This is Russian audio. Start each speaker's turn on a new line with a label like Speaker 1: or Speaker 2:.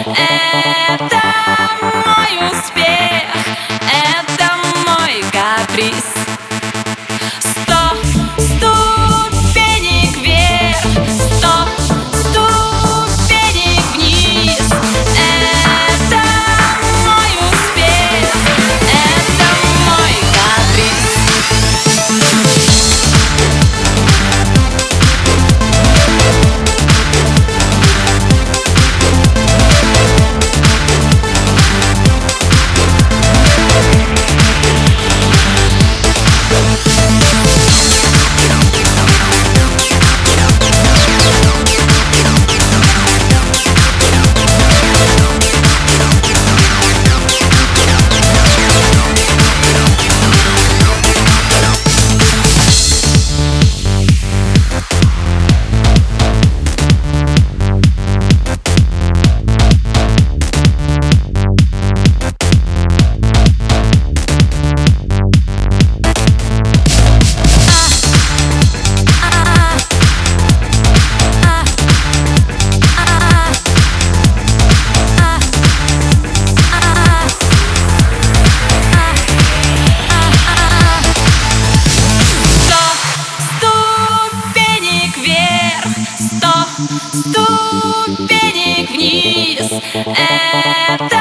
Speaker 1: った ступенек вниз. Это